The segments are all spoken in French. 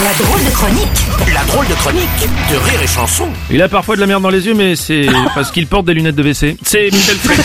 La drôle de chronique La drôle de chronique de Rire et Chanson. Il a parfois de la merde dans les yeux, mais c'est parce qu'il porte des lunettes de WC. C'est Michel Fred.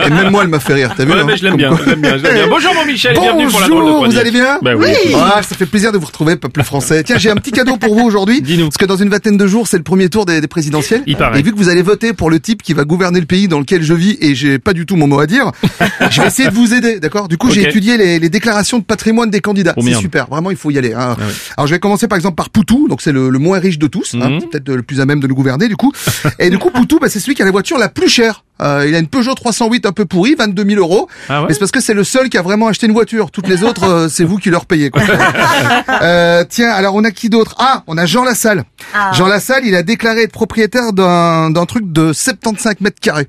Et même moi, elle m'a fait rire, t'as vu Ouais, hein mais je l'aime bien, je je bien. Bonjour mon Michel, et bienvenue pour la drôle de Bonjour, chronique. vous allez bien Bah oui. Ah, ça fait plaisir de vous retrouver, peuple français. Tiens, j'ai un petit cadeau pour vous aujourd'hui. Dis-nous. Parce que dans une vingtaine de jours, c'est le premier tour des, des présidentielles. Il paraît. Et vu que vous allez voter pour le type qui va gouverner le pays dans lequel je vis et j'ai pas du tout mon mot à dire, je vais essayer de vous aider, d'accord? Du coup, j'ai étudié les, les déclarations de patrimoine des candidats. Oh, c'est super, vraiment, il faut y aller. hein. ouais. Alors, je vais commencer par exemple par Poutou, donc c'est le, le moins riche de tous, hein, Mhm. peut-être le plus à même de nous gouverner du coup. et du coup, Poutou, bah, c'est celui qui a la voiture la plus chère. Euh, il a une Peugeot 308 un peu pourrie, 22 000 euros. Ah ouais Mais c'est parce que c'est le seul qui a vraiment acheté une voiture. Toutes les autres, euh, c'est vous qui leur payez. Quoi. euh, tiens, alors on a qui d'autre? Ah, on a Jean Lassalle. Jean Lassalle, il a déclaré être propriétaire d'un d'un truc de 75 mètres carrés.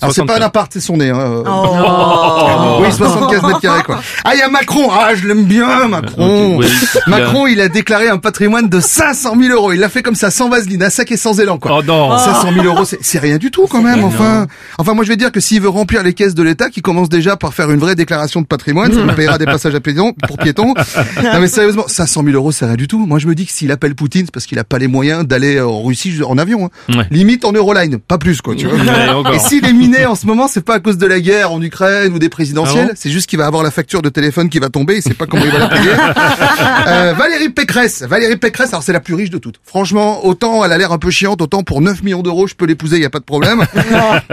Alors c'est pas un 75. appart, c'est son nez. Hein. Oh. Oui, 75 mètres carrés quoi. Ah, il y a Macron. Ah, je l'aime bien, Macron. Ok, oui. Macron, il a déclaré un patrimoine de 500 000 euros. Il l'a fait comme ça, sans vaseline, à sac et sans élan quoi. Oh non. 500 000 euros, c'est c'est rien du tout quand même. Enfin, enfin, moi je vais dire que s'il veut remplir les caisses de l'État, qu'il commence déjà par faire une vraie déclaration de patrimoine, ça lui payera des passages à piétons pour piétons. Non mais sérieusement, 500 000 euros, c'est rien du tout. Moi je me dis que s'il appelle Poutine, c'est parce qu'il a pas les moyens d'aller en Russie en avion. hein. Ouais. Limite en Euroline, pas plus quoi. Tu vois. Ouais. Et s'il est miné en ce moment, c'est pas à cause de la guerre en Ukraine ou des présidentielles, Ah bon c'est juste qu'il va avoir la facture de téléphone qui va tomber, il sait pas comment il va la payer. Euh, Valérie Pécresse, Valérie Pécresse, alors c'est la plus riche de toutes. Franchement, autant elle a l'air un peu chiante, autant pour 9 millions d'euros, je peux l'épouser, il y a pas de problème.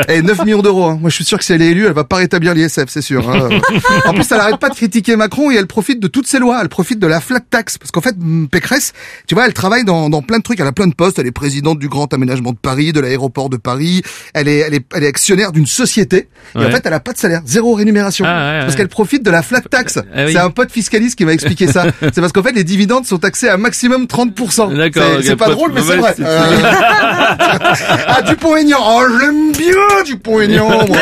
Et 9 millions d'euros, hein. moi je suis sûr que si elle est élue, elle va pas rétablir l'ISF, c'est sûr. hein. En plus, elle arrête pas de critiquer Macron et elle profite de toutes ses lois, elle profite de la flat tax, parce qu'en fait, mm, Pécresse, tu vois, elle travaille dans, dans plein de trucs, elle a plein de postes, elle est présidente du Grand Aménagement de Paris, de l'aéroport de Paris, elle est, elle est, elle est actionnaire d'une société, et en fait, elle a pas de salaire, zéro rémunération, Ah, ouais, parce ouais. qu'elle profite de la flat tax. Ah oui. C'est un pote fiscaliste qui m'a expliqué ça. c'est parce qu'en fait, les dividendes sont taxés à maximum 30%. D'accord, C'est- pas pas- drôle, mais c'est vrai. Euh, ah, Dupont-Aignan. Oh, je l'aime bien, Dupont-Aignan, moi.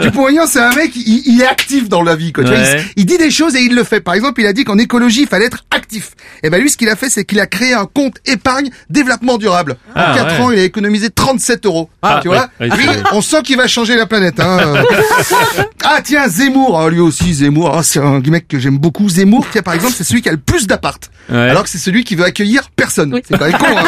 Dupont-Aignan, c'est un mec, il, il est actif dans la vie, quoi. Tu vois, il, il dit des choses et il le fait. Par exemple, il a dit qu'en écologie, il fallait être actif. Et ben, lui, ce qu'il a fait, c'est qu'il a créé un compte épargne développement durable. En Ah, 4 ouais. ans, il a économisé 37 euros. Ah, tu vois? ouais, ouais, lui, c'est vrai. on sent qu'il va changer la planète, hein. ah, tiens, Zemmour. Ah, lui aussi, Zemmour. Ah, c'est un mec que j'aime beaucoup. Zemmour, tiens, par exemple, c'est celui qui a le plus d'appart. Ouais. Alors que c'est celui qui veut accueillir personne. C'est quand même con, hein.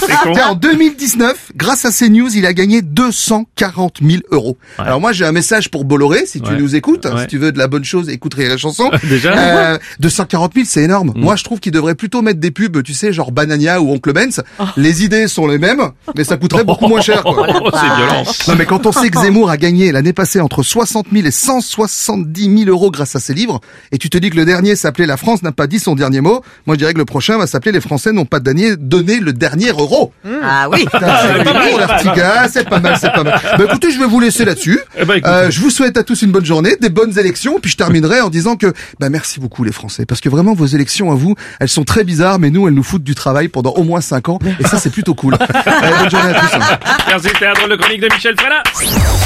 C'est con. Tiens, en 2019, grâce à CNews, il a gagné 240 000 euros. Alors moi, j'ai un message pour Bolloré, si tu Ouais. nous écoutes, Ouais. si tu veux de la bonne chose, écoute Rire et Chanson. Déjà Mm. Euh, 240 000, c'est énorme. Moi, je trouve qu'il devrait plutôt mettre des pubs, tu sais, genre Banania ou Oncle Benz. Oh. Les idées sont les mêmes, mais ça coûterait beaucoup moins cher. Quoi. Oh, c'est violent. Non mais quand on sait que Zemmour a gagné l'année passée entre 60 000 et 170 000 euros grâce à ses livres, et tu te dis que le dernier s'appelait La France n'a pas dit son dernier mot, moi je dirais que le prochain va s'appeler Les Français n'ont pas donné, donné le dernier euro. Ah oui Putain, c'est bon, l'Artigas, c'est pas mal, c'est pas mal. Bah écoutez, je vais vous laisser là-dessus. Eh ben. Euh, je vous souhaite à tous une bonne journée, des bonnes élections, puis je terminerai en disant que bah merci beaucoup les Français, parce que vraiment vos élections à vous, elles sont très bizarres, mais nous elles nous foutent du travail pendant au moins 5 ans, et ça c'est plutôt cool. Allez, bonne journée à tous. hein. Merci, de chronique de Michel Fred.